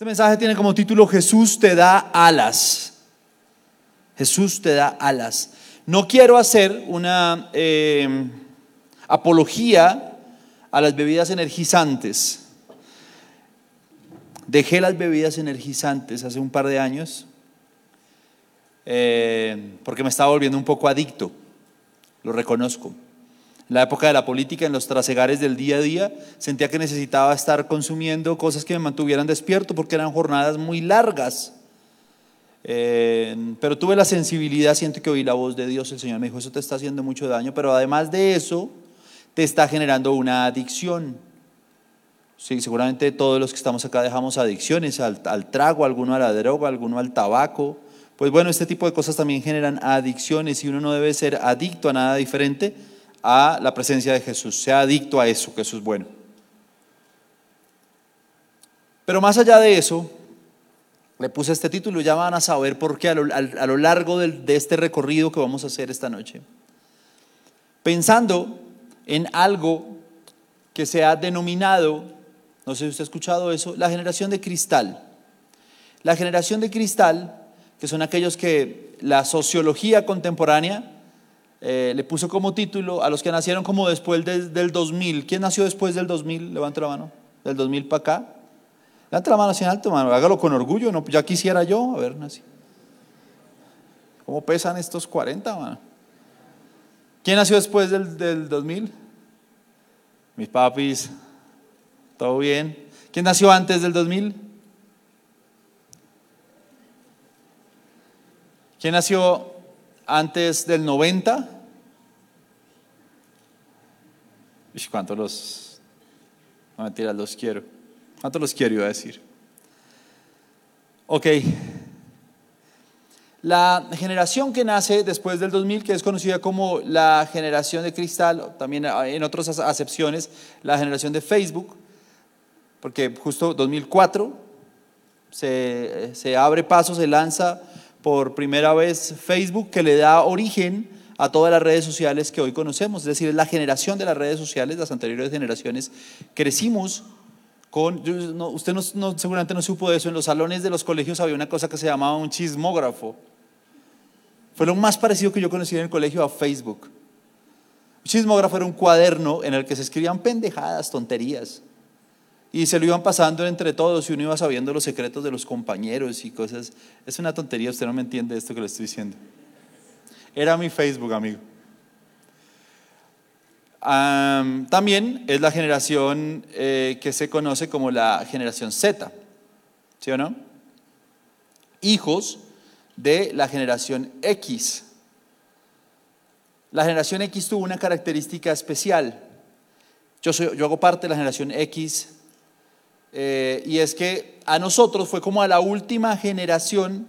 Este mensaje tiene como título Jesús te da alas. Jesús te da alas. No quiero hacer una eh, apología a las bebidas energizantes. Dejé las bebidas energizantes hace un par de años eh, porque me estaba volviendo un poco adicto, lo reconozco. La época de la política, en los trasegares del día a día, sentía que necesitaba estar consumiendo cosas que me mantuvieran despierto porque eran jornadas muy largas. Eh, pero tuve la sensibilidad, siento que oí la voz de Dios, el Señor me dijo, eso te está haciendo mucho daño, pero además de eso, te está generando una adicción. Sí, seguramente todos los que estamos acá dejamos adicciones al trago, alguno a la droga, alguno al tabaco. Pues bueno, este tipo de cosas también generan adicciones y uno no debe ser adicto a nada diferente a la presencia de Jesús, sea adicto a eso, que eso es bueno. Pero más allá de eso, le puse este título, ya van a saber por qué a lo, a lo largo de este recorrido que vamos a hacer esta noche. Pensando en algo que se ha denominado, no sé si usted ha escuchado eso, la generación de cristal. La generación de cristal, que son aquellos que la sociología contemporánea eh, le puso como título a los que nacieron como después del 2000. ¿Quién nació después del 2000? Levante la mano. Del 2000 para acá. Levante la mano en alto, mano. Hágalo con orgullo. No, ya quisiera yo. A ver, así. ¿Cómo pesan estos 40, mano? ¿Quién nació después del, del 2000? Mis papis. ¿Todo bien? ¿Quién nació antes del 2000? ¿Quién nació antes del 90. ¿Cuántos los... No los quiero. ¿Cuántos los quiero iba a decir? Ok. La generación que nace después del 2000, que es conocida como la generación de cristal, también en otras acepciones, la generación de Facebook, porque justo 2004 se, se abre paso, se lanza por primera vez Facebook que le da origen a todas las redes sociales que hoy conocemos, es decir, es la generación de las redes sociales, las anteriores generaciones, crecimos con, usted no, seguramente no supo de eso, en los salones de los colegios había una cosa que se llamaba un chismógrafo. Fue lo más parecido que yo conocí en el colegio a Facebook. Un chismógrafo era un cuaderno en el que se escribían pendejadas, tonterías. Y se lo iban pasando entre todos y uno iba sabiendo los secretos de los compañeros y cosas. Es una tontería, usted no me entiende esto que le estoy diciendo. Era mi Facebook, amigo. también es la generación eh, que se conoce como la generación Z, ¿sí o no? Hijos de la generación X. La generación X tuvo una característica especial. Yo, soy, yo hago parte de la generación X eh, y es que a nosotros fue como a la última generación,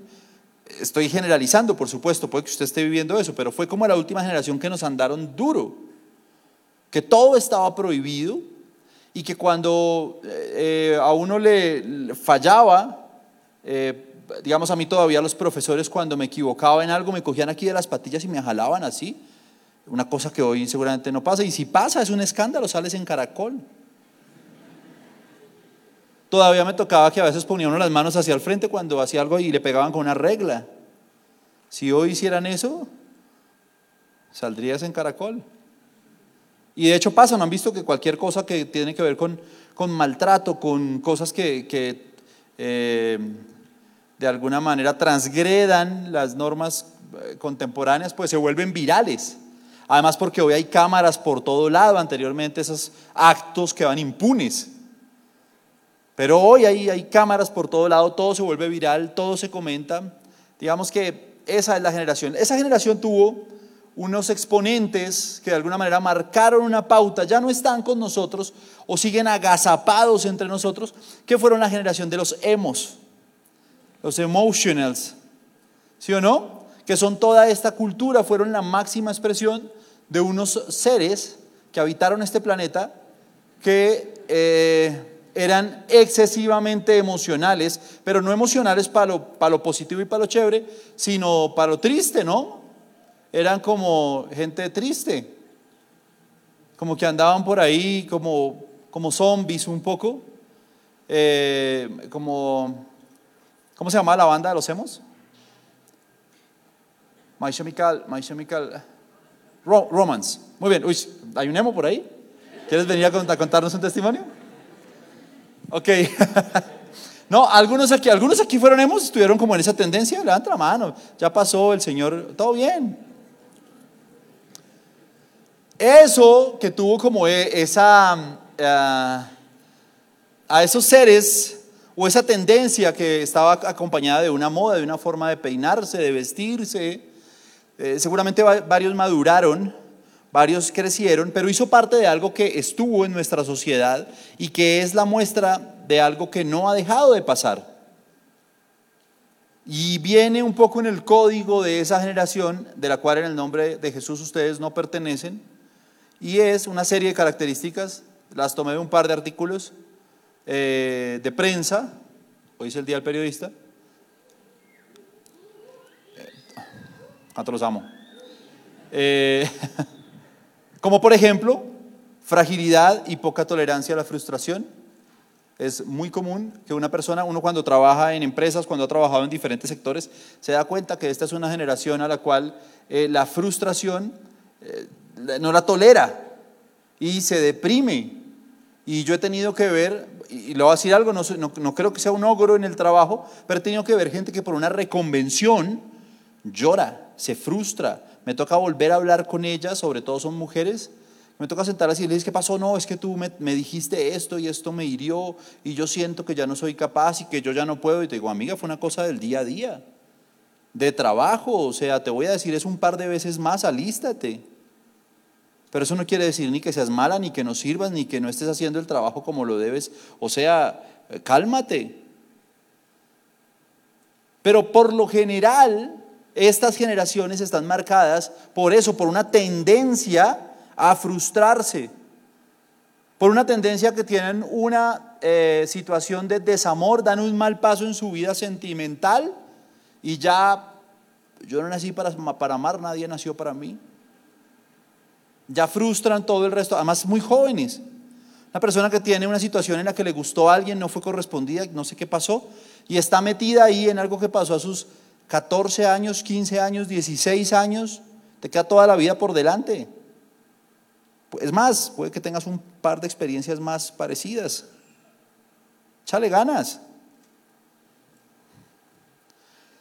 estoy generalizando por supuesto, puede que usted esté viviendo eso, pero fue como a la última generación que nos andaron duro, que todo estaba prohibido y que cuando eh, a uno le fallaba, eh, digamos a mí todavía los profesores cuando me equivocaba en algo me cogían aquí de las patillas y me jalaban así, una cosa que hoy seguramente no pasa, y si pasa es un escándalo, sales en caracol. Todavía me tocaba que a veces ponía uno las manos hacia el frente cuando hacía algo y le pegaban con una regla. Si hoy hicieran eso, saldrías en caracol. Y de hecho pasa, ¿no han visto que cualquier cosa que tiene que ver con, con maltrato, con cosas que, que eh, de alguna manera transgredan las normas eh, contemporáneas, pues se vuelven virales? Además porque hoy hay cámaras por todo lado, anteriormente esos actos que van impunes. Pero hoy hay, hay cámaras por todo lado, todo se vuelve viral, todo se comenta. Digamos que esa es la generación. Esa generación tuvo unos exponentes que de alguna manera marcaron una pauta, ya no están con nosotros o siguen agazapados entre nosotros, que fueron la generación de los emos, los emotionals, ¿sí o no? Que son toda esta cultura, fueron la máxima expresión de unos seres que habitaron este planeta que eh, eran excesivamente emocionales, pero no emocionales para lo, para lo positivo y para lo chévere, sino para lo triste, ¿no? Eran como gente triste, como que andaban por ahí como, como zombies un poco. eh, como, ¿cómo se llama la banda de los hemos? My Chemical, My Chemical Romance. Muy bien, uy, ¿hay un emo por ahí? ¿Quieres venir a contarnos un testimonio? Ok. No, algunos aquí, algunos aquí fueron hemos, estuvieron como en esa tendencia, levanta la mano, ya pasó el Señor, todo bien. Eso que tuvo como e, esa, eh, a esos seres o esa tendencia que estaba acompañada de una moda, de una forma de peinarse, de vestirse, eh, seguramente varios maduraron, varios crecieron, pero hizo parte de algo que estuvo en nuestra sociedad y que es la muestra de algo que no ha dejado de pasar. Y viene un poco en el código de esa generación, de la cual en el nombre de Jesús ustedes no pertenecen, y es una serie de características, las tomé de un par de artículos eh, de prensa, hoy es el Día del Periodista, ¿Cuánto los amo? Eh, como por ejemplo, fragilidad y poca tolerancia a la frustración. Es muy común que una persona, uno cuando trabaja en empresas, cuando ha trabajado en diferentes sectores, se da cuenta que esta es una generación a la cual eh, la frustración eh, no la tolera y se deprime. Y yo he tenido que ver, y le voy a decir algo, no, no, creo que sea un ogro en el trabajo, pero he tenido que ver gente que por una reconvención llora se frustra, me toca volver a hablar con ella, sobre todo son mujeres, me toca sentarlas y decirles, ¿qué pasó? No, es que tú me, dijiste esto y esto me hirió y yo siento que ya no soy capaz y que yo ya no puedo. Y te digo, amiga, fue una cosa del día a día, de trabajo, o sea, te voy a decir, es un par de veces más, alístate. Pero eso no quiere decir ni que seas mala, ni que no sirvas, ni que no estés haciendo el trabajo como lo debes. O sea, cálmate. Pero por lo general, estas generaciones están marcadas por eso, por una tendencia a frustrarse, por una tendencia que tienen una eh, situación de desamor, dan un mal paso en su vida sentimental y ya, yo no nací para, para amar, nadie nació para mí. Ya frustran todo el resto, además muy jóvenes. Una persona que tiene una situación en la que le gustó a alguien, no fue correspondida, no sé qué pasó, y está metida ahí en algo que pasó a sus 14 años, 15 años, 16 años, te queda toda la vida por delante. Es más, puede que tengas un par de experiencias más parecidas. Chale ganas.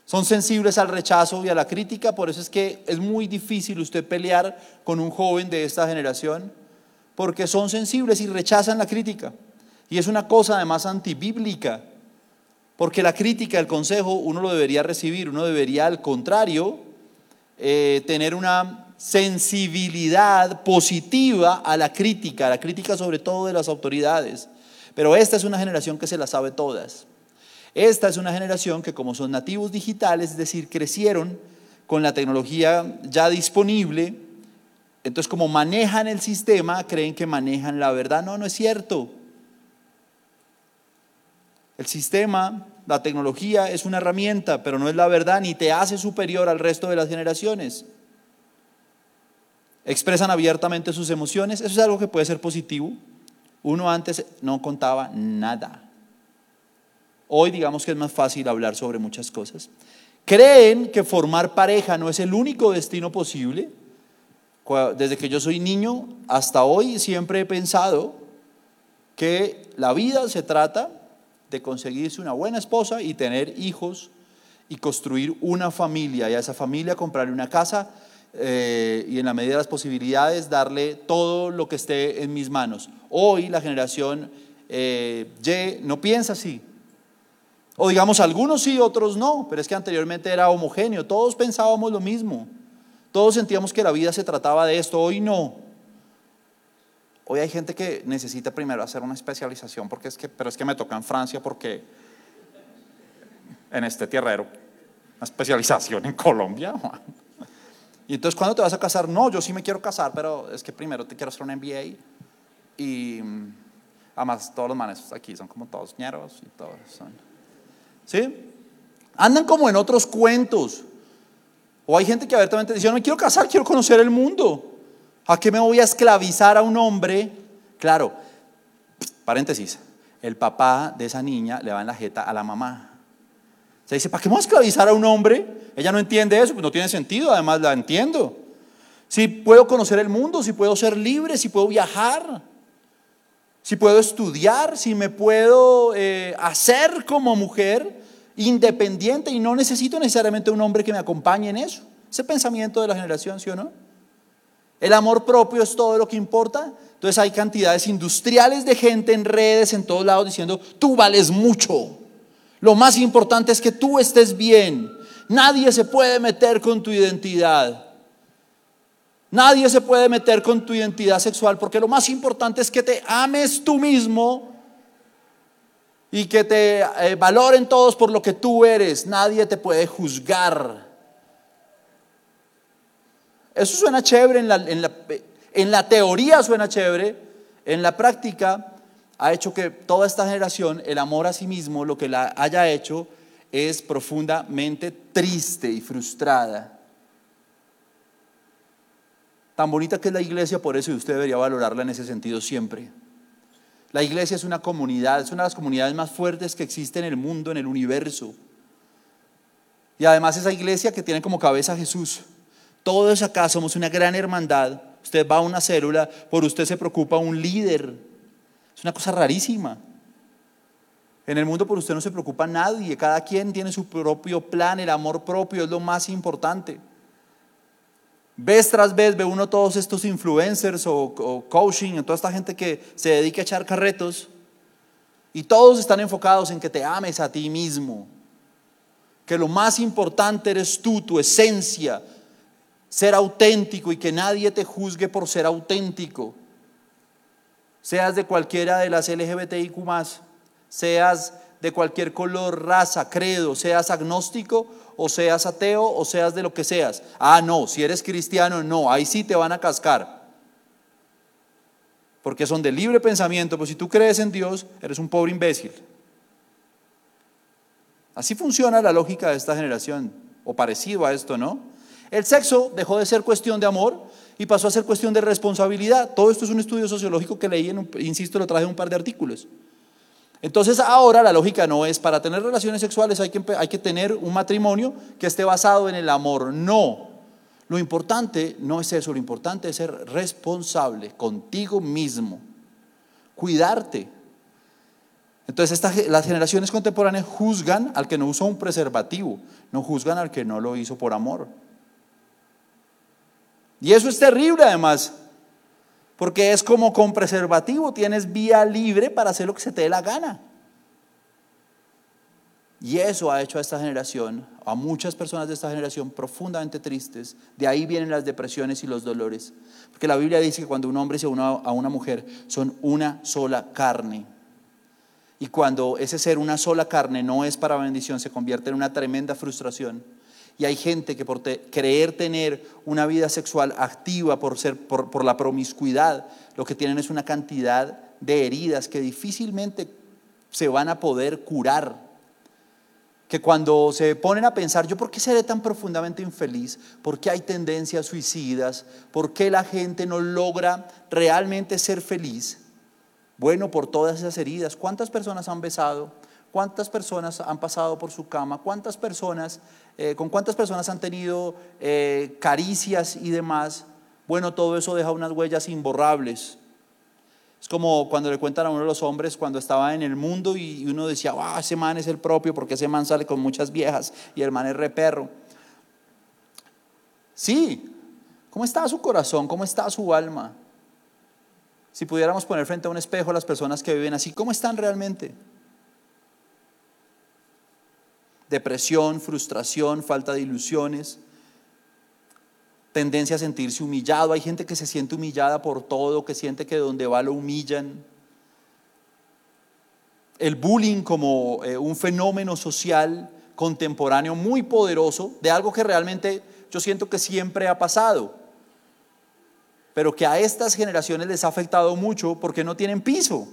Son sensibles al rechazo y a la crítica, por eso es que es muy difícil usted pelear con un joven de esta generación, porque son sensibles y rechazan la crítica. Y es una cosa además antibíblica. Porque la crítica, el consejo, uno lo debería recibir, uno debería al contrario eh, tener una sensibilidad positiva a la crítica, a la crítica sobre todo de las autoridades. Pero esta es una generación que se la sabe todas. Esta es una generación que como son nativos digitales, es decir, crecieron con la tecnología ya disponible, entonces como manejan el sistema, creen que manejan la verdad. No, no es cierto. El sistema, la tecnología es una herramienta, pero no es la verdad ni te hace superior al resto de las generaciones. Expresan abiertamente sus emociones, eso es algo que puede ser positivo. Uno antes no contaba nada. Hoy digamos que es más fácil hablar sobre muchas cosas. Creen que formar pareja no es el único destino posible. Desde que yo soy niño hasta hoy siempre he pensado que la vida se trata de conseguirse una buena esposa y tener hijos y construir una familia y a esa familia comprarle una casa eh, y en la medida de las posibilidades darle todo lo que esté en mis manos. Hoy la generación eh, Y no piensa así. O digamos, algunos sí, otros no, pero es que anteriormente era homogéneo, todos pensábamos lo mismo, todos sentíamos que la vida se trataba de esto, hoy no. Hoy hay gente que necesita primero hacer una especialización, porque es que, pero es que me toca en Francia porque en este tierrero, una especialización en Colombia. Y entonces, ¿cuándo te vas a casar? No, yo sí me quiero casar, pero es que primero te quiero hacer un MBA. Y además, todos los manes aquí son como todos ñeros y todos son. ¿Sí? Andan como en otros cuentos. O hay gente que abiertamente dice: Yo no me quiero casar, quiero conocer el mundo. ¿A qué me voy a esclavizar a un hombre? Claro, paréntesis, el papá de esa niña le va en la jeta a la mamá. Se dice, ¿para qué vamos a esclavizar a un hombre? Ella no entiende eso, pues no tiene sentido, además la entiendo. Si puedo conocer el mundo, si puedo ser libre, si puedo viajar, si puedo estudiar, si me puedo eh, hacer como mujer independiente y no necesito necesariamente un hombre que me acompañe en eso. Ese pensamiento de la generación, ¿sí o no? El amor propio es todo lo que importa. Entonces hay cantidades industriales de gente en redes, en todos lados, diciendo, tú vales mucho. Lo más importante es que tú estés bien. Nadie se puede meter con tu identidad. Nadie se puede meter con tu identidad sexual porque lo más importante es que te ames tú mismo y que te eh, valoren todos por lo que tú eres. Nadie te puede juzgar. Eso suena chévere en la, en la, en la teoría, suena chévere. En la práctica ha hecho que toda esta generación, el amor a sí mismo, lo que la haya hecho es profundamente triste y frustrada. Tan bonita que es la iglesia, por eso usted debería valorarla en ese sentido siempre. La iglesia es una comunidad, es una de las comunidades más fuertes que existe en el mundo, en el universo. Y además esa iglesia que tiene como cabeza a Jesús. Todos acá somos una gran hermandad. Usted va a una célula, por usted se preocupa un líder. Es una cosa rarísima. En el mundo por usted no se preocupa nadie, cada quien tiene su propio plan, el amor propio es lo más importante. Vez tras vez ve uno todos estos influencers o, o coaching, toda esta gente que se dedica a echar carretos y todos están enfocados en que te ames a ti mismo, que lo más importante eres tú, tu esencia, ser auténtico y que nadie te juzgue por ser auténtico. Seas de cualquiera de las LGBTIQ, seas de cualquier color, raza, credo, seas agnóstico o seas ateo o seas de lo que seas. Ah, no, si eres cristiano, no, ahí sí te van a cascar. Porque son de libre pensamiento, pues si tú crees en Dios, eres un pobre imbécil. Así funciona la lógica de esta generación, o parecido a esto, ¿no? El sexo dejó de ser cuestión de amor y pasó a ser cuestión de responsabilidad. Todo esto es un estudio sociológico que leí, en insisto, lo traje en un par de artículos. Entonces ahora la lógica no es para tener relaciones sexuales hay que, hay que tener un matrimonio que esté basado en el amor. No. Lo importante no es eso, lo importante es ser responsable contigo mismo, cuidarte. Entonces las generaciones contemporáneas juzgan al que no usó un preservativo, no juzgan al que no lo hizo por amor. Y eso es terrible además, porque es como con preservativo, tienes vía libre para hacer lo que se te dé la gana. Y eso ha hecho a esta generación, a muchas personas de esta generación profundamente tristes. De ahí vienen las depresiones y los dolores. Porque la Biblia dice que cuando un hombre se une a una mujer, son una sola carne. Y cuando ese ser una sola carne no es para bendición, se convierte en una tremenda frustración. Y hay gente que por creer tener una vida sexual activa, por, ser, por, la promiscuidad, lo que tienen es una cantidad de heridas que difícilmente se van a poder curar. Que cuando se ponen a pensar, ¿yo por qué seré tan profundamente infeliz? ¿Por qué hay tendencias suicidas? ¿Por qué la gente no logra realmente ser feliz? Bueno, por todas esas heridas. ¿Cuántas personas han besado? ¿Cuántas personas han pasado por su cama? ¿Cuántas personas, eh, con cuántas personas han tenido eh, caricias y demás? Bueno, todo eso deja unas huellas imborrables. Es como cuando le cuentan a uno de los hombres cuando estaba en el mundo y uno decía, ah, ese man es el propio porque ese man sale con muchas viejas y el man es re perro. Sí, ¿cómo está su corazón? ¿Cómo está su alma? Si pudiéramos poner frente a un espejo a las personas que viven así, ¿cómo están realmente? Depresión, frustración, falta de ilusiones, tendencia a sentirse humillado. Hay gente que se siente humillada por todo, que siente que donde va lo humillan. El bullying como eh, un fenómeno social contemporáneo muy poderoso, de algo que realmente yo siento que siempre ha pasado, pero que a estas generaciones les ha afectado mucho porque no tienen piso.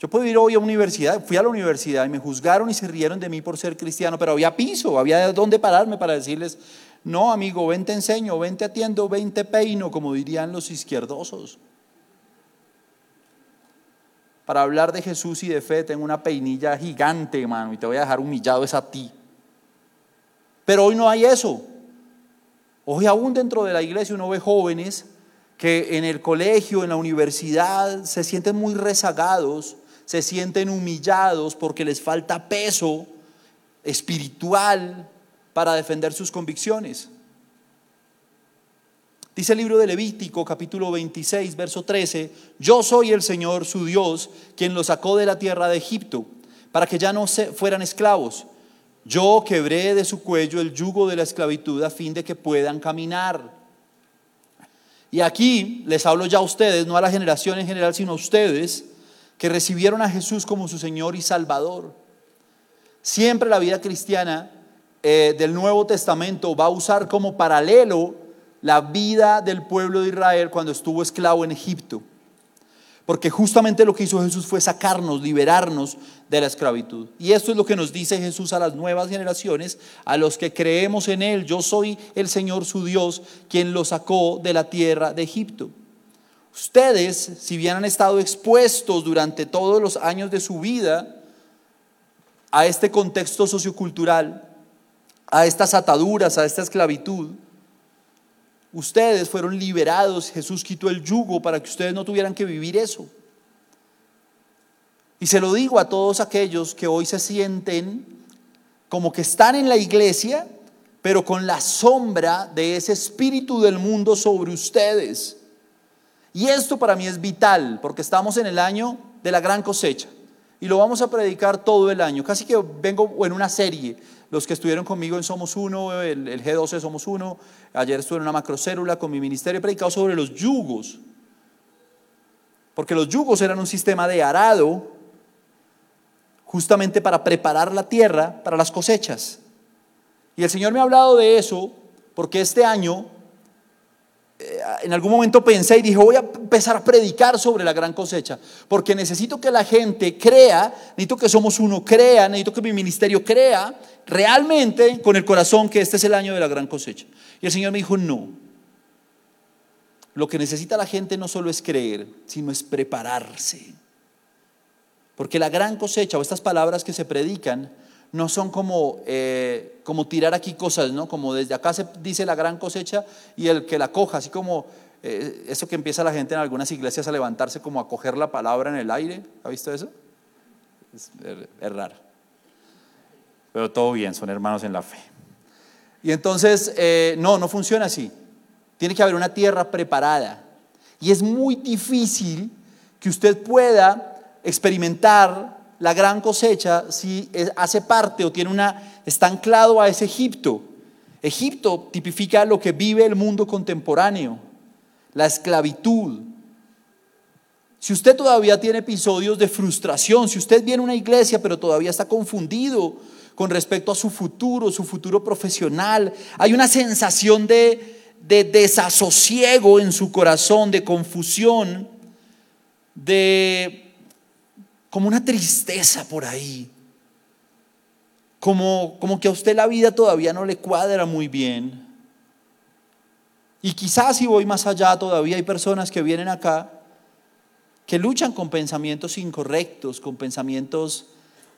Yo puedo ir hoy a universidad, fui a la universidad y me juzgaron y se rieron de mí por ser cristiano, pero había piso, había dónde pararme para decirles, no amigo, ven te enseño, ven te atiendo, ven te peino, como dirían los izquierdosos. para hablar de Jesús y de fe tengo una peinilla gigante, hermano, y te voy a dejar humillado es a ti. Pero hoy no hay eso. Hoy aún dentro de la iglesia uno ve jóvenes que en el colegio, en la universidad, se sienten muy rezagados, se sienten humillados porque les falta peso espiritual para defender sus convicciones. Dice el libro de Levítico, capítulo 26, verso 13, yo soy el Señor su Dios, quien los sacó de la tierra de Egipto, para que ya no se fueran esclavos. Yo quebré de su cuello el yugo de la esclavitud a fin de que puedan caminar. Y aquí les hablo ya a ustedes, no a la generación en general, sino a ustedes, que recibieron a Jesús como su Señor y Salvador. Siempre la vida cristiana eh, del Nuevo Testamento va a usar como paralelo la vida del pueblo de Israel cuando estuvo esclavo en Egipto. Porque justamente lo que hizo Jesús fue sacarnos, liberarnos de la esclavitud. Y esto es lo que nos dice Jesús a las nuevas generaciones, a los que creemos en Él. Yo soy el Señor su Dios, quien lo sacó de la tierra de Egipto. Ustedes, si bien han estado expuestos durante todos los años de su vida a este contexto sociocultural, a estas ataduras, a esta esclavitud, Ustedes fueron liberados, Jesús quitó el yugo para que ustedes no tuvieran que vivir eso. Y se lo digo a todos aquellos que hoy se sienten como que están en la iglesia, pero con la sombra de ese espíritu del mundo sobre ustedes. Y esto para mí es vital, porque estamos en el año de la gran cosecha. Y lo vamos a predicar todo el año. Casi que vengo en una serie los que estuvieron conmigo en Somos Uno, el, G12 Somos Uno, ayer estuve en una macrocélula con mi ministerio predicado sobre los yugos. Porque los yugos eran un sistema de arado justamente para preparar la tierra para las cosechas. Y el Señor me ha hablado de eso porque este año en algún momento pensé y dije, voy a empezar a predicar sobre la gran cosecha, porque necesito que la gente crea, necesito que somos uno, crea, necesito que mi ministerio crea realmente con el corazón que este es el año de la gran cosecha. Y el Señor me dijo, no, lo que necesita la gente no solo es creer, sino es prepararse. Porque la gran cosecha o estas palabras que se predican no son como, eh, como tirar aquí cosas, ¿no? Como desde acá se dice la gran cosecha y el que la coja, así como eh, eso que empieza la gente en algunas iglesias a levantarse como a coger la palabra en el aire. ¿Ha visto eso? Es, raro. Pero todo bien, son hermanos en la fe. Y entonces, eh, no, no funciona así. Tiene que haber una tierra preparada. Y es muy difícil que usted pueda experimentar la gran cosecha si hace parte o tiene una, está anclado a ese Egipto. Egipto tipifica lo que vive el mundo contemporáneo, la esclavitud. Si usted todavía tiene episodios de frustración, si usted viene a una iglesia pero todavía está confundido con respecto a su futuro, su futuro profesional, hay una sensación de, de desasosiego en su corazón, de confusión, de como una tristeza por ahí, como, como que a usted la vida todavía no le cuadra muy bien. Y quizás si voy más allá, todavía hay personas que vienen acá que luchan con pensamientos incorrectos, con pensamientos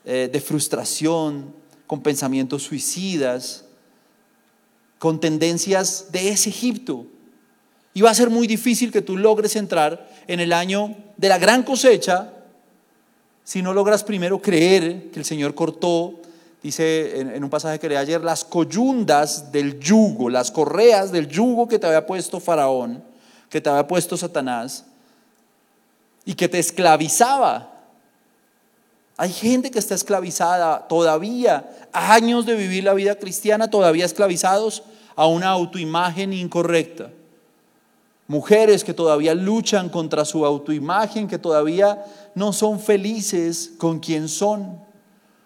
eh, de frustración, con pensamientos suicidas, con tendencias de ese Egipto. Y va a ser muy difícil que tú logres entrar en el año de la gran cosecha si no logras primero creer que el Señor cortó, dice en, un pasaje que leí ayer, las coyundas del yugo, las correas del yugo que te había puesto Faraón, que te había puesto Satanás, y que te esclavizaba. Hay gente que está esclavizada todavía, años de vivir la vida cristiana, todavía esclavizados a una autoimagen incorrecta. Mujeres que todavía luchan contra su autoimagen, que todavía no son felices con quien son,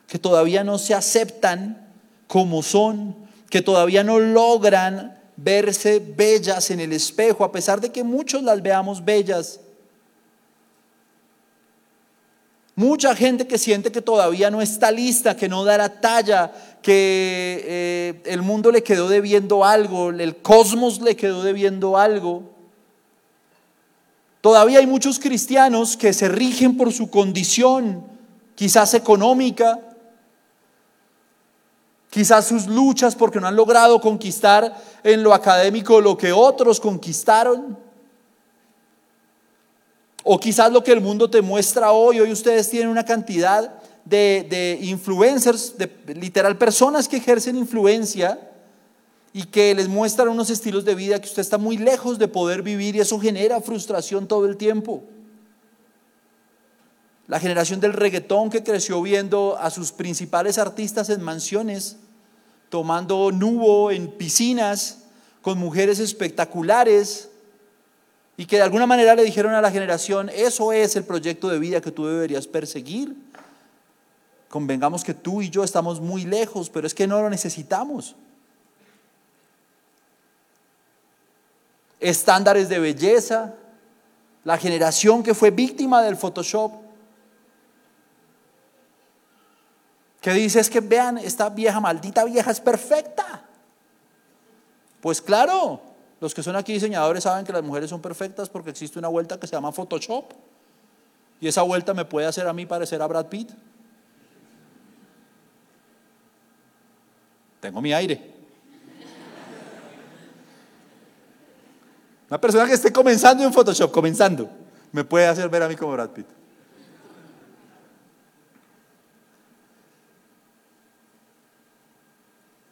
que todavía no se aceptan como son, que todavía no logran verse bellas en el espejo, a pesar de que muchos las veamos bellas. Mucha gente que siente que todavía no está lista, que no dará talla, que eh, el mundo le quedó debiendo algo, el cosmos le quedó debiendo algo. Todavía hay muchos cristianos que se rigen por su condición, quizás económica, quizás sus luchas porque no han logrado conquistar en lo académico lo que otros conquistaron. O quizás lo que el mundo te muestra hoy, hoy ustedes tienen una cantidad de, influencers, de literal personas que ejercen influencia y que les muestran unos estilos de vida que usted está muy lejos de poder vivir y eso genera frustración todo el tiempo. La generación del reggaetón que creció viendo a sus principales artistas en mansiones, tomando nubo en piscinas, con mujeres espectaculares, y que de alguna manera le dijeron a la generación, eso es el proyecto de vida que tú deberías perseguir. Convengamos que tú y yo estamos muy lejos, pero es que no lo necesitamos. Estándares de belleza, la generación que fue víctima del Photoshop, que dice es que vean, esta vieja, maldita vieja es perfecta. Pues claro, los que son aquí diseñadores saben que las mujeres son perfectas porque existe una vuelta que se llama Photoshop. Y esa vuelta me puede hacer a mí parecer a Brad Pitt. Tengo mi aire. Una persona que esté comenzando en Photoshop, comenzando, me puede hacer ver a mí como Brad Pitt.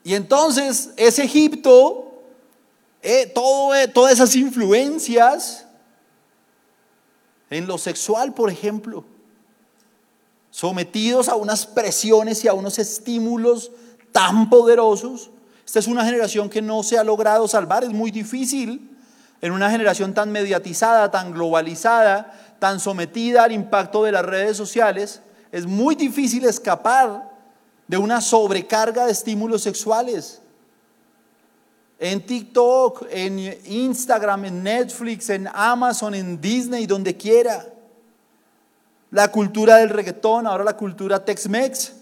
Y entonces ese Egipto, eh, todo, eh, todas esas influencias en lo sexual, por ejemplo, sometidos a unas presiones y a unos estímulos tan poderosos. Esta es una generación que no se ha logrado salvar, es muy difícil en una generación tan mediatizada, tan globalizada, tan sometida al impacto de las redes sociales, es muy difícil escapar de una sobrecarga de estímulos sexuales. En TikTok, en Instagram, en Netflix, en Amazon, en Disney, donde quiera. La cultura del reggaetón, ahora la cultura Tex-Mex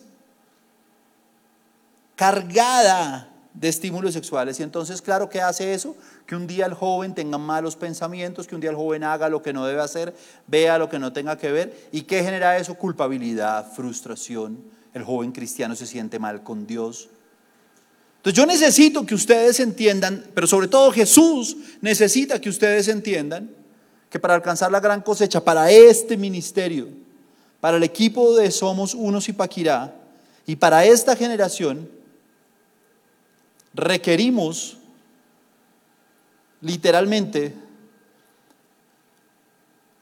cargada de estímulos sexuales. Y entonces, claro, ¿qué hace eso? Que un día el joven tenga malos pensamientos, que un día el joven haga lo que no debe hacer, vea lo que no tenga que ver. ¿Y qué genera eso? Culpabilidad, frustración. El joven cristiano se siente mal con Dios. Entonces yo necesito que ustedes entiendan, pero sobre todo Jesús necesita que ustedes entiendan que para alcanzar la gran cosecha, para este ministerio, para el equipo de Somos Unos y Paquirá, y para esta generación, requerimos literalmente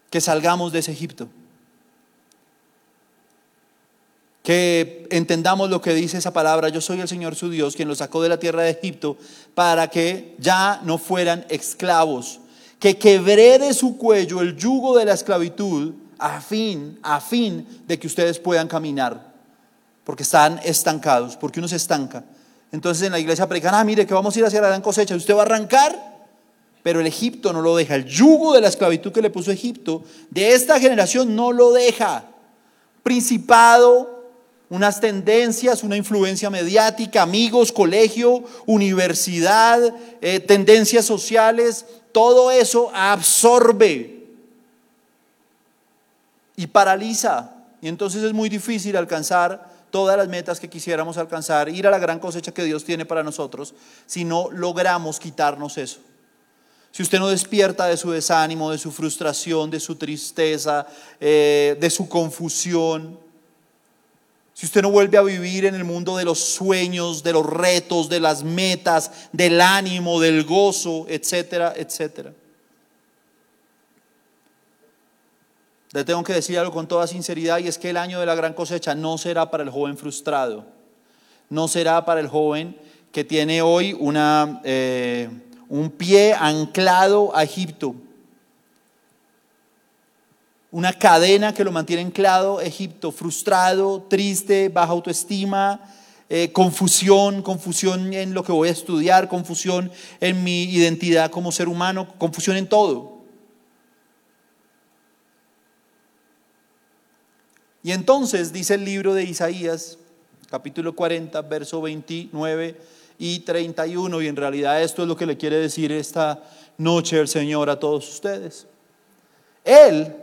que salgamos de ese Egipto. Que entendamos lo que dice esa palabra, yo soy el Señor su Dios, quien los sacó de la tierra de Egipto, para que ya no fueran esclavos, que quebré de su cuello el yugo de la esclavitud, a fin, a fin de que ustedes puedan caminar, porque están estancados, porque uno se estanca. Entonces en la iglesia predican, ah, mire que vamos a ir hacia la gran cosecha, usted va a arrancar, pero el Egipto no lo deja. El yugo de la esclavitud que le puso Egipto, de esta generación no lo deja. Principado, unas tendencias, una influencia mediática, amigos, colegio, universidad, eh, tendencias sociales, todo eso absorbe y paraliza. Y entonces es muy difícil alcanzar todas las metas que quisiéramos alcanzar, ir a la gran cosecha que Dios tiene para nosotros, si no logramos quitarnos eso. Si usted no despierta de su desánimo, de su frustración, de su tristeza, eh, de su confusión, si usted no vuelve a vivir en el mundo de los sueños, de los retos, de las metas, del ánimo, del gozo, etcétera, etcétera. Le tengo que decir algo con toda sinceridad y es que el año de la gran cosecha no será para el joven frustrado, no será para el joven que tiene hoy una, eh, un pie anclado a Egipto, una cadena que lo mantiene anclado a Egipto, frustrado, triste, baja autoestima, eh, confusión, confusión en lo que voy a estudiar, confusión en mi identidad como ser humano, confusión en todo. Y entonces dice el libro de Isaías, capítulo 40, verso 29 y 31, y en realidad esto es lo que le quiere decir esta noche el Señor a todos ustedes. Él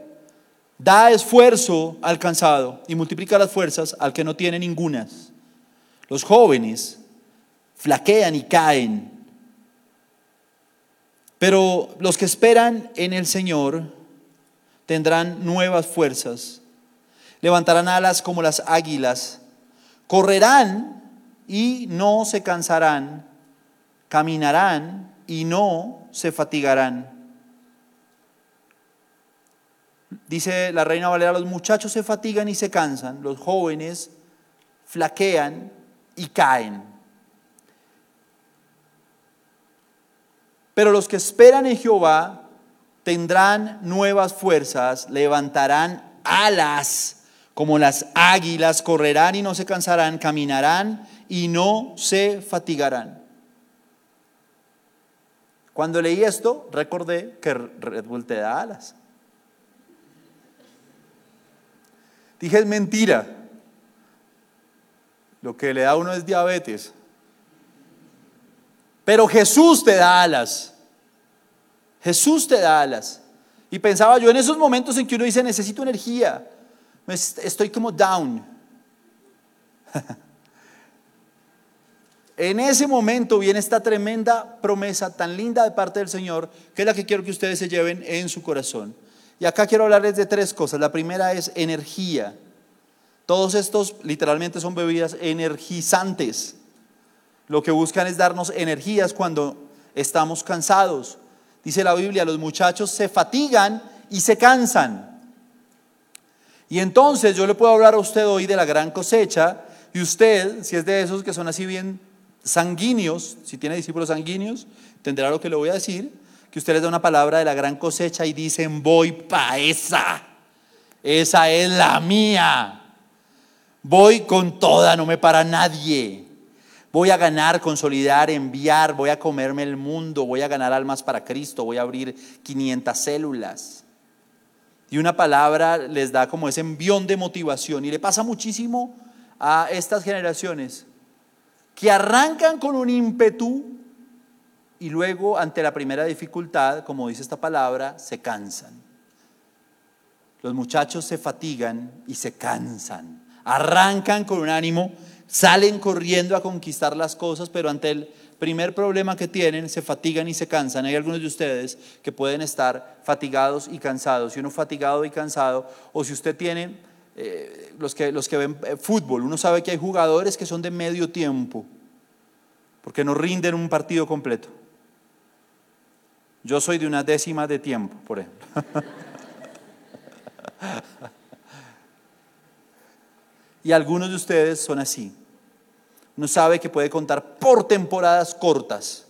da esfuerzo al cansado y multiplica las fuerzas al que no tiene ningunas. Los jóvenes flaquean y caen, pero los que esperan en el Señor tendrán nuevas fuerzas, levantarán alas como las águilas, correrán y no se cansarán, caminarán y no se fatigarán. Dice la reina Valera, los muchachos se fatigan y se cansan, los jóvenes flaquean y caen. Pero los que esperan en Jehová tendrán nuevas fuerzas, levantarán alas como las águilas, correrán y no se cansarán, caminarán y no se fatigarán. Cuando leí esto, recordé que Red Bull te da alas. Dije, es mentira. Lo que le da a uno es diabetes. Pero Jesús te da alas. Jesús te da alas. Y pensaba yo en esos momentos en que uno dice, necesito energía. Estoy como down. En ese momento viene esta tremenda promesa tan linda de parte del Señor, que es la que quiero que ustedes se lleven en su corazón. Y acá quiero hablarles de tres cosas. La primera es energía. Todos estos literalmente son bebidas energizantes. Lo que buscan es darnos energías cuando estamos cansados. Dice la Biblia, los muchachos se fatigan y se cansan. Y entonces yo le puedo hablar a usted hoy de la gran cosecha y usted, si es de esos que son así bien sanguíneos, si tiene discípulos sanguíneos, tendrá lo que le voy a decir que usted les da una palabra de la gran cosecha y dicen, voy pa' esa, esa es la mía, voy con toda, no me para nadie. Voy a ganar, consolidar, enviar, voy a comerme el mundo, voy a ganar almas para Cristo, voy a abrir 500 células. Y una palabra les da como ese envión de motivación. Y le pasa muchísimo a estas generaciones que arrancan con un ímpetu y luego ante la primera dificultad, como dice esta palabra, se cansan. Los muchachos se fatigan y se cansan. Arrancan con un ánimo, salen corriendo a conquistar las cosas, pero ante el primer problema que tienen, se fatigan y se cansan. Hay algunos de ustedes que pueden estar fatigados y cansados. Si uno fatigado y cansado, o si usted tiene, eh, los, que, los que ven eh, fútbol, uno sabe que hay jugadores que son de medio tiempo, porque no rinden un partido completo. Yo soy de una décima de tiempo, por ejemplo. y algunos de ustedes son así. Uno sabe que puede contar por temporadas cortas,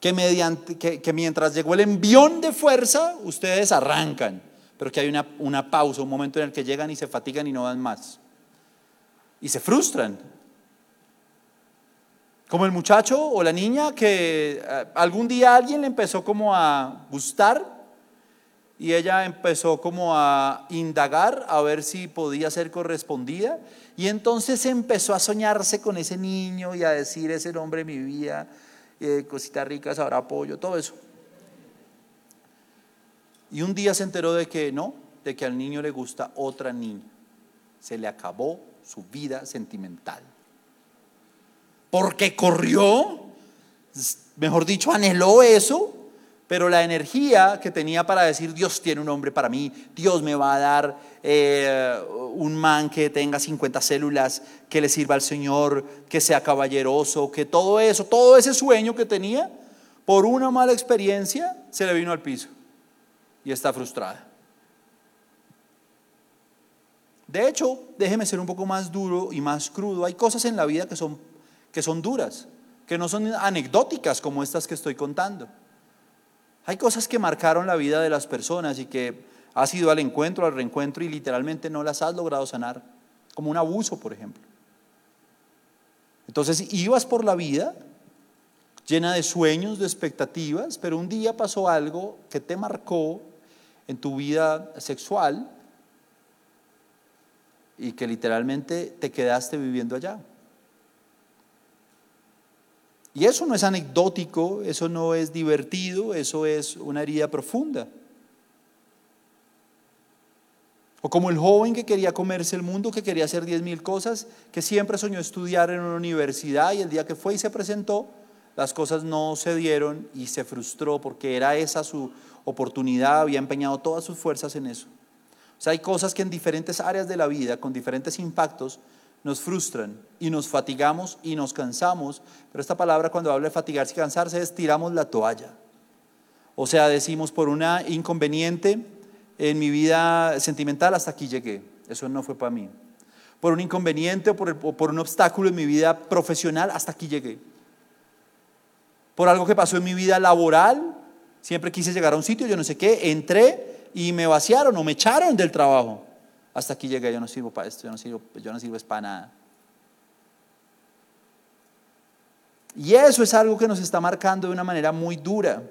que, mediante, que, mientras llegó el envión de fuerza, ustedes arrancan, pero que hay una, una pausa, un momento en el que llegan y se fatigan y no dan más. Y se frustran. Como el muchacho o la niña que eh, algún día alguien le empezó como a gustar y ella empezó como a indagar a ver si podía ser correspondida y entonces empezó a soñarse con ese niño y a decir ese nombre de mi vida, eh, cositas ricas, ahora apoyo, todo eso. Y un día se enteró de que no, de que al niño le gusta otra niña. Se le acabó su vida sentimental porque corrió, mejor dicho, anheló eso, pero la energía que tenía para decir, Dios tiene un hombre para mí, Dios me va a dar eh, un man que tenga 50 células, que le sirva al Señor, que sea caballeroso, que todo eso, todo ese sueño que tenía, por una mala experiencia, se le vino al piso y está frustrada. De hecho, déjeme ser un poco más duro y más crudo. Hay cosas en la vida que son que son duras, que no son anecdóticas como estas que estoy contando. Hay cosas que marcaron la vida de las personas y que has ido al encuentro, al reencuentro y literalmente no las has logrado sanar, como un abuso, por ejemplo. Entonces ibas por la vida llena de sueños, de expectativas, pero un día pasó algo que te marcó en tu vida sexual y que literalmente te quedaste viviendo allá. Y eso no es anecdótico, eso no es divertido, eso es una herida profunda. O como el joven que quería comerse el mundo, que quería hacer diez mil cosas, que siempre soñó estudiar en una universidad y el día que fue y se presentó, las cosas no se dieron y se frustró porque era esa su oportunidad, había empeñado todas sus fuerzas en eso. O sea, hay cosas que en diferentes áreas de la vida, con diferentes impactos, nos frustran y nos fatigamos y nos cansamos. Pero esta palabra cuando habla de fatigarse y cansarse es tiramos la toalla. O sea, decimos por una inconveniente en mi vida sentimental hasta aquí llegué. Eso no fue para mí. Por un inconveniente o por, por un obstáculo en mi vida profesional hasta aquí llegué. Por algo que pasó en mi vida laboral, siempre quise llegar a un sitio, yo no sé qué, entré y me vaciaron o me echaron del trabajo. Hasta aquí llegué, yo no sirvo para esto, yo no sirvo, yo no sirvo para nada. Y eso es algo que nos está marcando de una manera muy dura.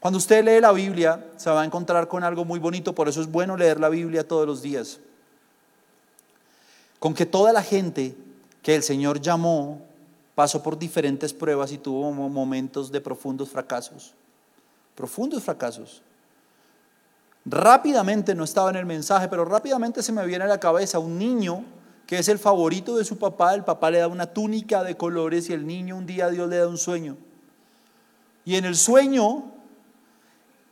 Cuando usted lee la Biblia, se va a encontrar con algo muy bonito, por eso es bueno leer la Biblia todos los días. Con que toda la gente que el Señor llamó pasó por diferentes pruebas y tuvo momentos de profundos fracasos. Profundos fracasos. Rápidamente, no estaba en el mensaje, pero rápidamente se me viene a la cabeza un niño que es el favorito de su papá. El papá le da una túnica de colores y el niño un día Dios le da un sueño. Y en el sueño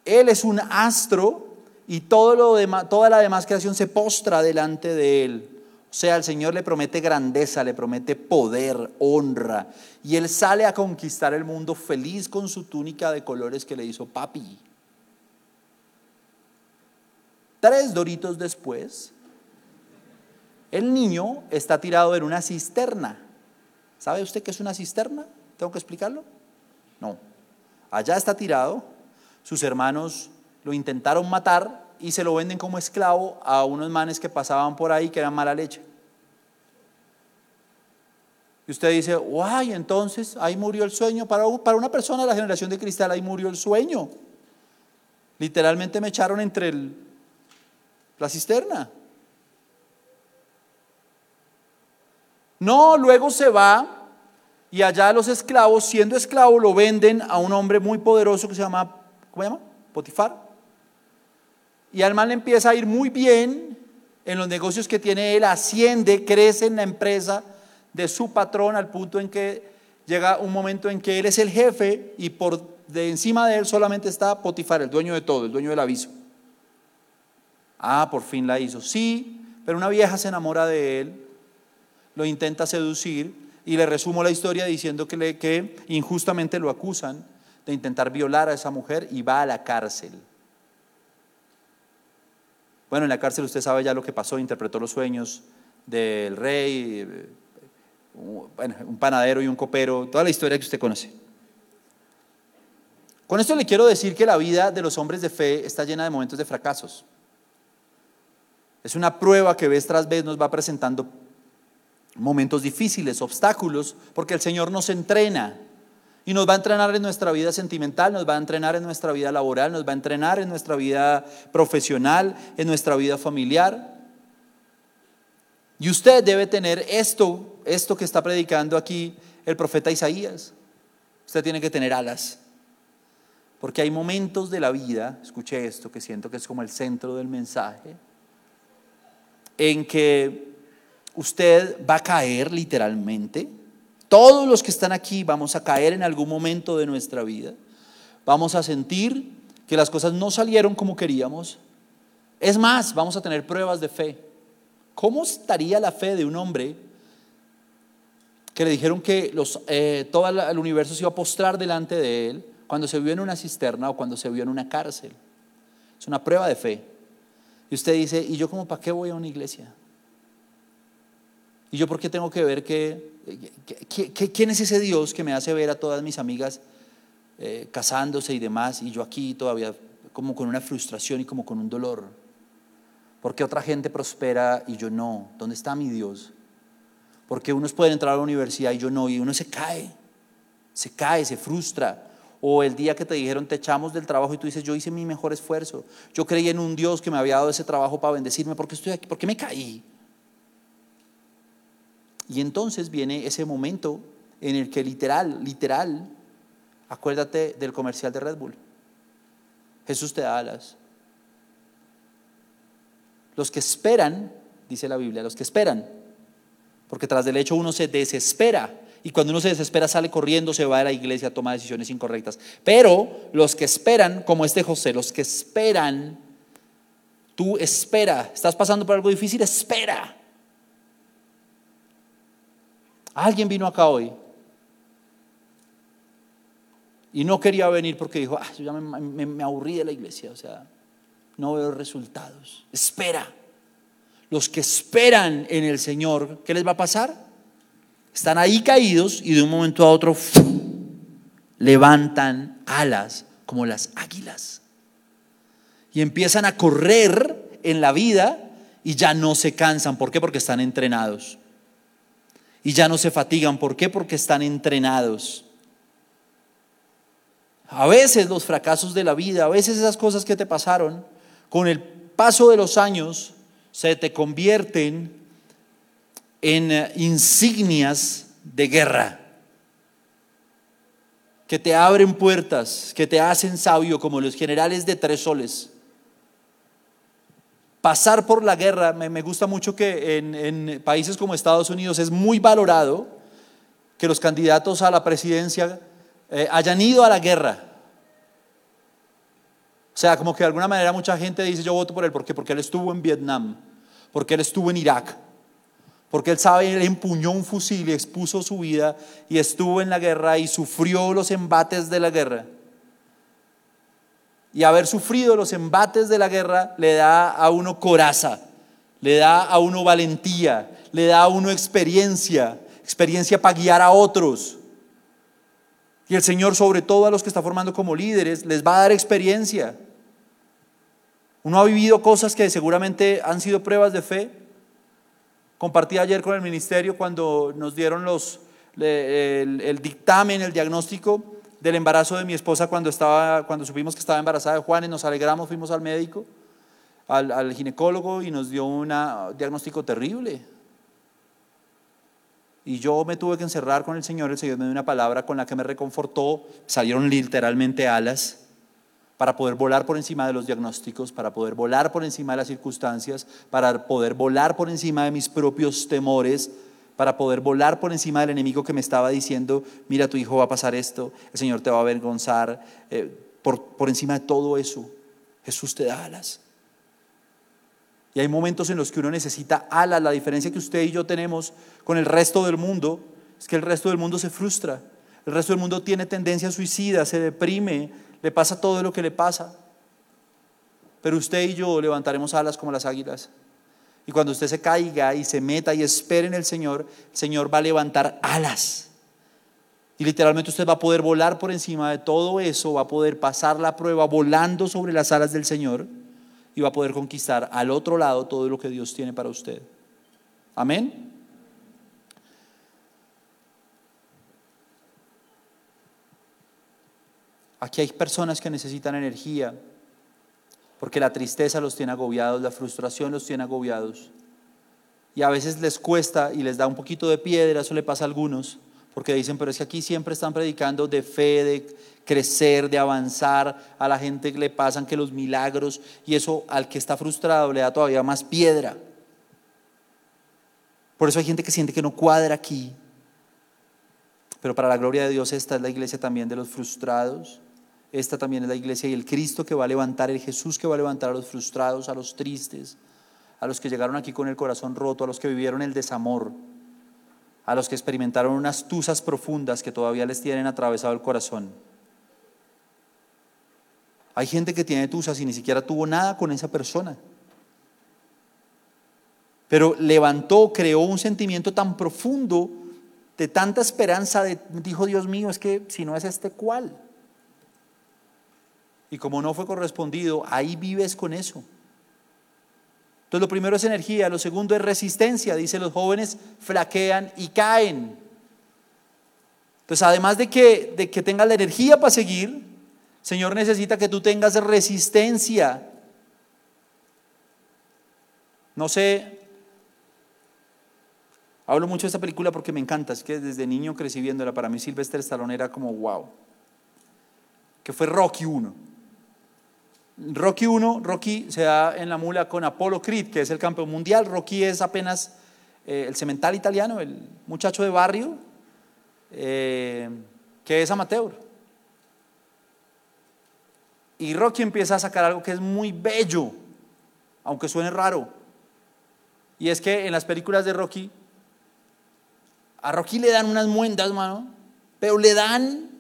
él es un astro y todo lo demás, toda la demás creación se postra delante de Él. O sea, el Señor le promete grandeza, le promete poder, honra. Y Él sale a conquistar el mundo feliz con su túnica de colores que le hizo papi. Tres doritos después, el niño está tirado en una cisterna. ¿Sabe usted qué es una cisterna? ¿Tengo que explicarlo? No. Allá está tirado sus hermanos lo intentaron matar y se lo venden como esclavo a unos manes que pasaban por ahí que eran mala leche. Y usted dice, guay, entonces ahí murió el sueño. Para, para una persona de la generación de cristal, ahí murió el sueño. Literalmente me echaron entre la cisterna. No, luego se va y allá los esclavos, siendo esclavo, lo venden a un hombre muy poderoso que se llama ¿cómo se llama? Potifar. Y al mal empieza a ir muy bien en los negocios que tiene él, asciende, crece en la empresa de su patrón al punto en que llega un momento en que él es el jefe y por de encima de él solamente está Potifar, el dueño de todo, el dueño del aviso. Ah, por fin la hizo. Sí, pero una vieja se enamora de él, lo intenta seducir y le resumo la historia diciendo que, injustamente lo acusan de intentar violar a esa mujer y va a la cárcel. Bueno, en la cárcel usted sabe ya lo que pasó, interpretó los sueños del rey, eh, un panadero y un copero, toda la historia que usted conoce. Con esto le quiero decir que la vida de los hombres de fe está llena de momentos de fracasos. Es una prueba que vez tras vez nos va presentando momentos difíciles, obstáculos, porque el Señor nos entrena y nos va a entrenar en nuestra vida sentimental, nos va a entrenar en nuestra vida laboral, nos va a entrenar en nuestra vida profesional, en nuestra vida familiar. Y usted debe tener esto, esto que está predicando aquí el profeta Isaías. Usted tiene que tener alas. Porque hay momentos de la vida, escuche esto que siento que es como el centro del mensaje, en que usted va a caer literalmente todos los que están aquí vamos a caer en algún momento de nuestra vida. Vamos a sentir que las cosas no salieron como queríamos. Es más, vamos a tener pruebas de fe. ¿Cómo estaría la fe de un hombre que le dijeron que eh, todo el universo se iba a postrar delante de él cuando se vio en una cisterna o cuando se vio en una cárcel? Es una prueba de fe. Y usted dice, ¿y yo como para qué voy a una iglesia? ¿Y yo por qué tengo que ver que, quién es ese Dios que me hace ver a todas mis amigas eh, casándose y demás y yo aquí todavía como con una frustración y como con un dolor? ¿Por qué otra gente prospera y yo no? ¿Dónde está mi Dios? Porque unos pueden entrar a la universidad y yo no, y uno se cae, se cae, se frustra. O el día que te dijeron te echamos del trabajo y tú dices, yo hice mi mejor esfuerzo. Yo creí en un Dios que me había dado ese trabajo para bendecirme. ¿Por qué estoy aquí? ¿Por qué me caí? Y entonces viene ese momento en el que literal, literal, acuérdate del comercial de Red Bull. Jesús te da alas. Los que esperan, dice la Biblia, los que esperan, porque tras del hecho uno se desespera y cuando uno se desespera sale corriendo, se va a la iglesia, toma decisiones incorrectas. Pero los que esperan, como este José, los que esperan, tú espera, estás pasando por algo difícil, espera. Alguien vino acá hoy y no quería venir porque dijo, ah, yo ya me, me aburrí de la iglesia, o sea, no veo resultados. Espera. Los que esperan en el Señor, ¿qué les va a pasar? Están ahí caídos y de un momento a otro levantan alas como las águilas. Y empiezan a correr en la vida y ya no se cansan. ¿Por qué? Porque están entrenados. Y ya no se fatigan. ¿Por qué? Porque están entrenados. A veces los fracasos de la vida, a veces esas cosas que te pasaron, con el paso de los años se te convierten en eh, insignias de guerra, que te abren puertas, que te hacen sabio como los generales de tres soles. Pasar por la guerra, me, gusta mucho que en, países como Estados Unidos es muy valorado que los candidatos a la presidencia eh, hayan ido a la guerra. O sea, como que de alguna manera mucha gente dice yo voto por él, ¿por qué? Porque él estuvo en Vietnam, porque él estuvo en Irak, porque él sabe, él empuñó un fusil y expuso su vida y estuvo en la guerra y sufrió los embates de la guerra. Y haber sufrido los embates de la guerra le da a uno coraza, le da a uno valentía, le da a uno experiencia, experiencia para guiar a otros. Y el Señor, sobre todo a los que está formando como líderes, les va a dar experiencia. Uno ha vivido cosas que seguramente han sido pruebas de fe, Compartí ayer con el ministerio cuando nos dieron los, el, dictamen, el diagnóstico del embarazo de mi esposa cuando, estaba, cuando supimos que estaba embarazada de Juan y nos alegramos, fuimos al médico, al, al ginecólogo y nos dio un diagnóstico terrible. Y yo me tuve que encerrar con el Señor, el Señor me dio una palabra con la que me reconfortó, salieron literalmente alas para poder volar por encima de los diagnósticos, para poder volar por encima de las circunstancias, para poder volar por encima de mis propios temores, para poder volar por encima del enemigo que me estaba diciendo, mira, tu hijo va a pasar esto, el Señor te va a avergonzar, eh, por, por encima de todo eso, Jesús te da alas. Y hay momentos en los que uno necesita alas. La diferencia que usted y yo tenemos con el resto del mundo es que el resto del mundo se frustra. El resto del mundo tiene tendencia suicida, se deprime, le pasa todo lo que le pasa. Pero usted y yo levantaremos alas como las águilas. Y cuando usted se caiga y se meta y espere en el Señor, el Señor va a levantar alas. Y literalmente usted va a poder volar por encima de todo eso, va a poder pasar la prueba volando sobre las alas del Señor y va a poder conquistar al otro lado todo lo que Dios tiene para usted. Amén. Aquí hay personas que necesitan energía, porque la tristeza los tiene agobiados, la frustración los tiene agobiados. Y a veces les cuesta y les da un poquito de piedra, eso le pasa a algunos, porque dicen, pero es que aquí siempre están predicando de fe, de crecer, de avanzar, a la gente le pasan que los milagros, y eso al que está frustrado le da todavía más piedra. Por eso hay gente que siente que no cuadra aquí. Pero para la gloria de Dios esta es la iglesia también de los frustrados, esta también es la iglesia y el Cristo que va a levantar, el Jesús que va a levantar a los frustrados, a los tristes, a los que llegaron aquí con el corazón roto, a los que vivieron el desamor, a los que experimentaron unas tusas profundas que todavía les tienen atravesado el corazón. Hay gente que tiene tusas y ni siquiera tuvo nada con esa persona. Pero levantó, creó un sentimiento tan profundo de tanta esperanza, dijo Dios mío, es que si no es este, ¿cuál? Y como no fue correspondido, ahí vives con eso. Entonces lo primero es energía, lo segundo es resistencia. Dice, los jóvenes flaquean y caen. Entonces además de que, de que tengas la energía para seguir, Señor necesita que tú tengas resistencia. No sé, hablo mucho de esta película porque me encanta, es que desde niño crecí viéndola. Para mí Sylvester Stallone era como wow, que fue Rocky 1. Rocky 1, Rocky se da en la mula con Apollo Creed, que es el campeón mundial. Rocky es apenas eh, el cemental italiano, el muchacho de barrio, eh, que es amateur. Y Rocky empieza a sacar algo que es muy bello, aunque suene raro. Y es que en las películas de Rocky, a Rocky le dan unas muendas, mano, pero le dan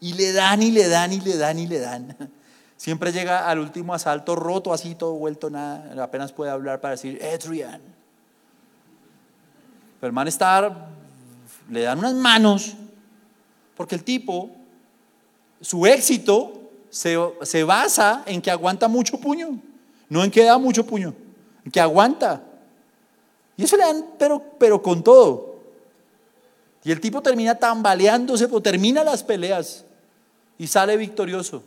y le dan y le dan y le dan y le dan. Siempre llega al último asalto roto, así todo vuelto, nada, apenas puede hablar para decir, Adrian. Pero el man está, le dan unas manos, porque el tipo, su éxito se, se basa en que aguanta mucho puño, no en que da mucho puño, en que aguanta. Y eso le dan, pero, pero con todo. Y el tipo termina tambaleándose, termina las peleas y sale victorioso.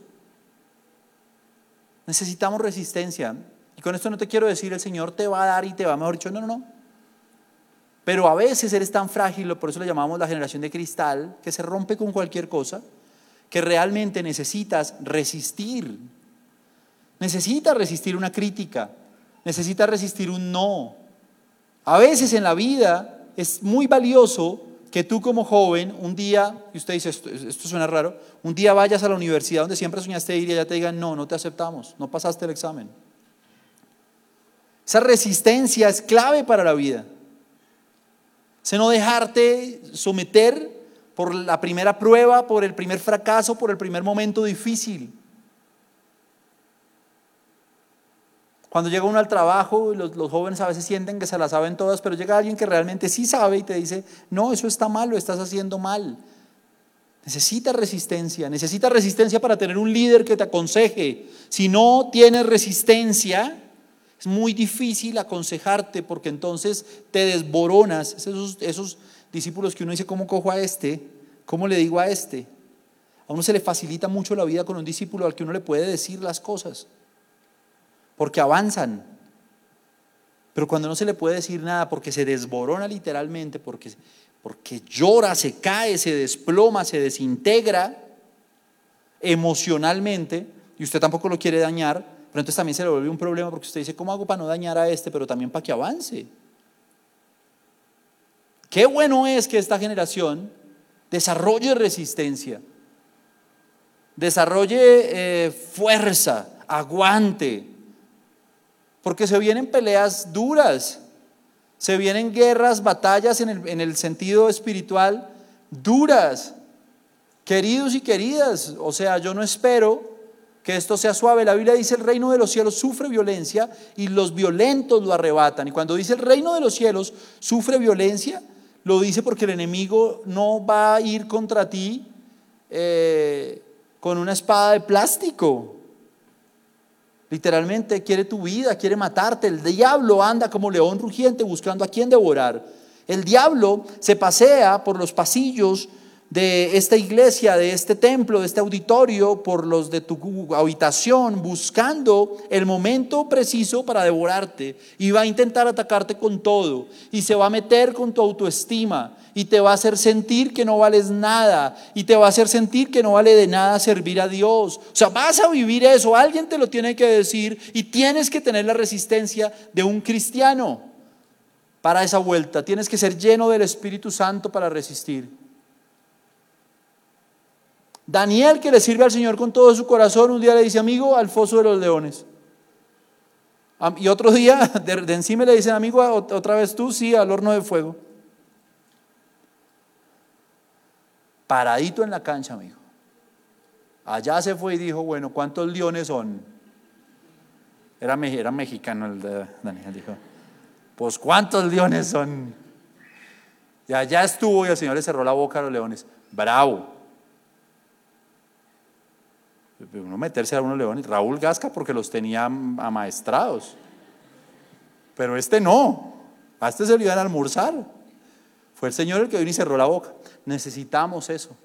Necesitamos resistencia. Y con esto no te quiero decir el Señor te va a dar y te va mejor dicho, no, no, no. Pero a veces eres tan frágil, por eso le llamamos la generación de cristal, que se rompe con cualquier cosa, que realmente necesitas resistir. Necesitas resistir una crítica, necesitas resistir un no. A veces en la vida es muy valioso que tú como joven, un día, y usted dice, esto, suena raro, un día vayas a la universidad donde siempre soñaste ir y ya te digan, no, no te aceptamos, no pasaste el examen. Esa resistencia es clave para la vida. Se no dejarte someter por la primera prueba, por el primer fracaso, por el primer momento difícil. Cuando llega uno al trabajo, los, los, jóvenes a veces sienten que se la saben todas, pero llega alguien que realmente sí sabe y te dice, no, eso está mal, lo estás haciendo mal. Necesita resistencia, necesita resistencia para tener un líder que te aconseje. Si no tienes resistencia, es muy difícil aconsejarte porque entonces te desboronas. Esos discípulos que uno dice, ¿cómo cojo a este? ¿Cómo le digo a este? A uno se le facilita mucho la vida con un discípulo al que uno le puede decir las cosas porque avanzan. Pero cuando no se le puede decir nada, porque se desborona literalmente, porque, porque llora, se cae, se desploma, se desintegra emocionalmente, y usted tampoco lo quiere dañar, pero entonces también se le vuelve un problema porque usted dice, ¿cómo hago para no dañar a este, pero también para que avance? Qué bueno es que esta generación desarrolle resistencia, desarrolle eh, fuerza, aguante, porque se vienen peleas duras, se vienen guerras, batallas en el, en el sentido espiritual duras. Queridos y queridas, o sea, yo no espero que esto sea suave. La Biblia dice el reino de los cielos sufre violencia y los violentos lo arrebatan. Y cuando dice el reino de los cielos sufre violencia, lo dice porque el enemigo no va a ir contra ti eh, con una espada de plástico. Literalmente quiere tu vida, quiere matarte. El diablo anda como león rugiente buscando a quien devorar. El diablo se pasea por los pasillos de esta iglesia, de este templo, de este auditorio, por los de tu habitación, buscando el momento preciso para devorarte. Y va a intentar atacarte con todo. Y se va a meter con tu autoestima. Y te va a hacer sentir que no vales nada. Y te va a hacer sentir que no vale de nada servir a Dios. O sea, vas a vivir eso. Alguien te lo tiene que decir. Y tienes que tener la resistencia de un cristiano para esa vuelta. Tienes que ser lleno del Espíritu Santo para resistir. Daniel, que le sirve al Señor con todo su corazón, un día le dice, amigo, al foso de los leones. Y otro día, de, encima le dicen, amigo, otra vez tú, sí, al horno de fuego. Paradito en la cancha, amigo. Allá se fue y dijo, bueno, ¿cuántos leones son? Era, era mexicano el de Daniel, dijo, pues ¿cuántos leones son? Y allá estuvo y el Señor le cerró la boca a los leones. Bravo. Uno meterse a unos leones. Raúl Gasca porque los tenía amaestrados. Pero este no. A este se lo iban a almorzar. Fue el Señor el que vino y cerró la boca. Necesitamos eso.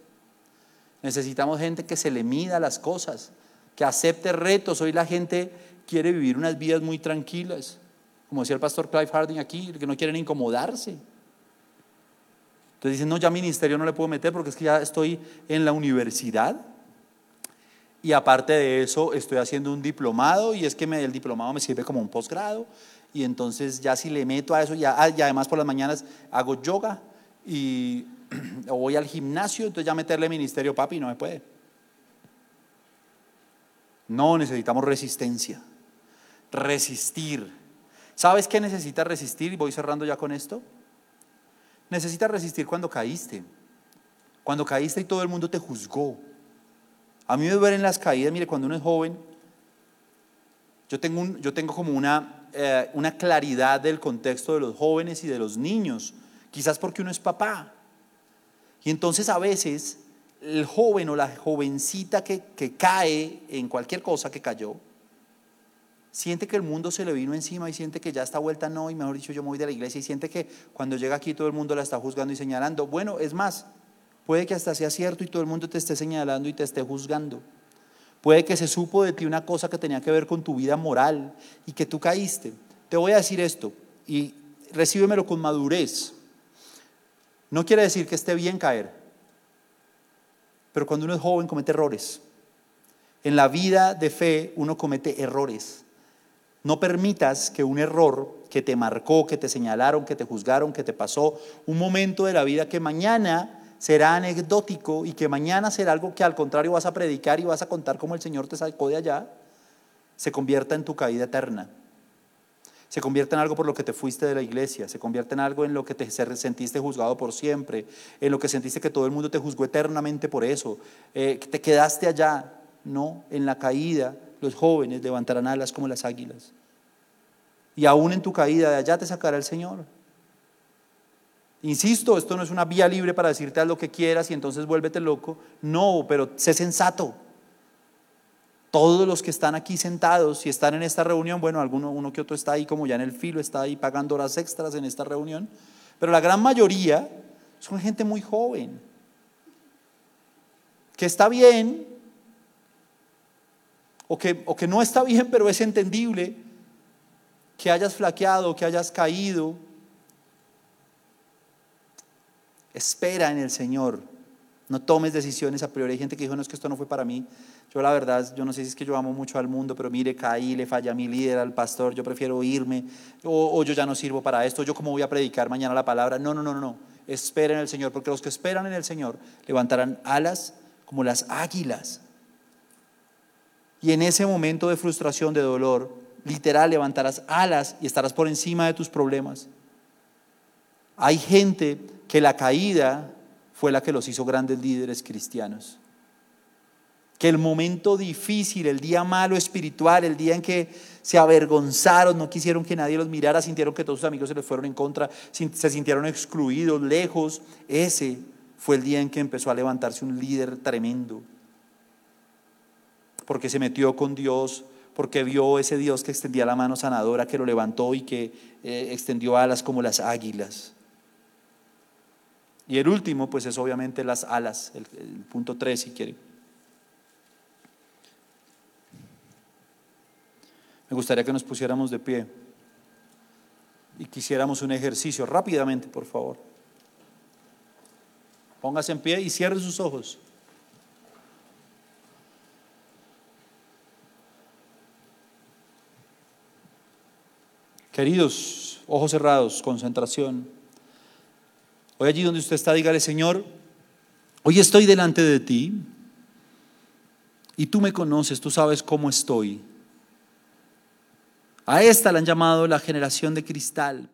Necesitamos gente que se le mida las cosas, que acepte retos. Hoy la gente quiere vivir unas vidas muy tranquilas. Como decía el pastor Clive Harding aquí, que no quieren incomodarse. Entonces dicen, no, ya ministerio no le puedo meter porque es que ya estoy en la universidad. Y aparte de eso, estoy haciendo un diplomado y es que me, el diplomado me sirve como un posgrado. Y entonces ya si le meto a eso, ya, ah, y además por las mañanas hago yoga y o voy al gimnasio, entonces ya meterle ministerio, papi, no me puede. No, necesitamos resistencia. Resistir. ¿Sabes qué necesitas resistir? Y voy cerrando ya con esto. Necesitas resistir cuando caíste. Cuando caíste y todo el mundo te juzgó. A mí me duelen las caídas, mire, cuando uno es joven, yo tengo, yo tengo como una, eh, una claridad del contexto de los jóvenes y de los niños, quizás porque uno es papá. Y entonces a veces el joven o la jovencita que, que cae en cualquier cosa que cayó, siente que el mundo se le vino encima y siente que ya está vuelta no, y mejor dicho, yo me voy de la iglesia y siente que cuando llega aquí todo el mundo la está juzgando y señalando. Bueno, es más, puede que hasta sea cierto y todo el mundo te esté señalando y te esté juzgando. Puede que se supo de ti una cosa que tenía que ver con tu vida moral y que tú caíste. Te voy a decir esto y recíbemelo con madurez. No quiere decir que esté bien caer, pero cuando uno es joven comete errores. En la vida de fe uno comete errores. No permitas que un error que te marcó, que te señalaron, que te juzgaron, que te pasó, un momento de la vida que mañana será anecdótico y que mañana será algo que al contrario vas a predicar y vas a contar cómo el Señor te sacó de allá, se convierta en tu caída eterna. Se convierta en algo por lo que te fuiste de la iglesia, se convierte en algo en lo que te sentiste juzgado por siempre, en lo que sentiste que todo el mundo te juzgó eternamente por eso, eh, que te quedaste allá. No, en la caída los jóvenes levantarán alas como las águilas. Y aún en tu caída de allá te sacará el Señor. Insisto, esto no es una vía libre para decirte haz lo que quieras y entonces vuélvete loco. No, pero sé sensato. Todos los que están aquí sentados y están en esta reunión, bueno, alguno uno que otro está ahí como ya en el filo, está ahí pagando horas extras en esta reunión, pero la gran mayoría son gente muy joven, que está bien, o que, o que no está bien, pero es entendible que hayas flaqueado, que hayas caído, Espera en el Señor. No tomes decisiones a priori. Hay gente que dijo, no es que esto no fue para mí. Yo la verdad, yo no sé si es que yo amo mucho al mundo, pero mire, caí, le falla a mi líder, al pastor, yo prefiero irme, o, yo ya no sirvo para esto, yo cómo voy a predicar mañana la palabra. No, no, no, no. Espera en el Señor, porque los que esperan en el Señor levantarán alas como las águilas. Y en ese momento de frustración, de dolor, literal, levantarás alas y estarás por encima de tus problemas. Hay gente que la caída fue la que los hizo grandes líderes cristianos. Que el momento difícil, el día malo espiritual, el día en que se avergonzaron, no quisieron que nadie los mirara, sintieron que todos sus amigos se les fueron en contra, se sintieron excluidos, lejos, ese fue el día en que empezó a levantarse un líder tremendo. Porque se metió con Dios, porque vio ese Dios que extendía la mano sanadora, que lo levantó y que eh, extendió alas como las águilas. Y el último, pues es obviamente las alas, el, punto 3 si quiere. Me gustaría que nos pusiéramos de pie y quisiéramos un ejercicio rápidamente, por favor. Póngase en pie y cierre sus ojos. Queridos, ojos cerrados, concentración. Hoy allí donde usted está, dígale, Señor, hoy estoy delante de ti y tú me conoces, tú sabes cómo estoy. A esta la han llamado la generación de cristal.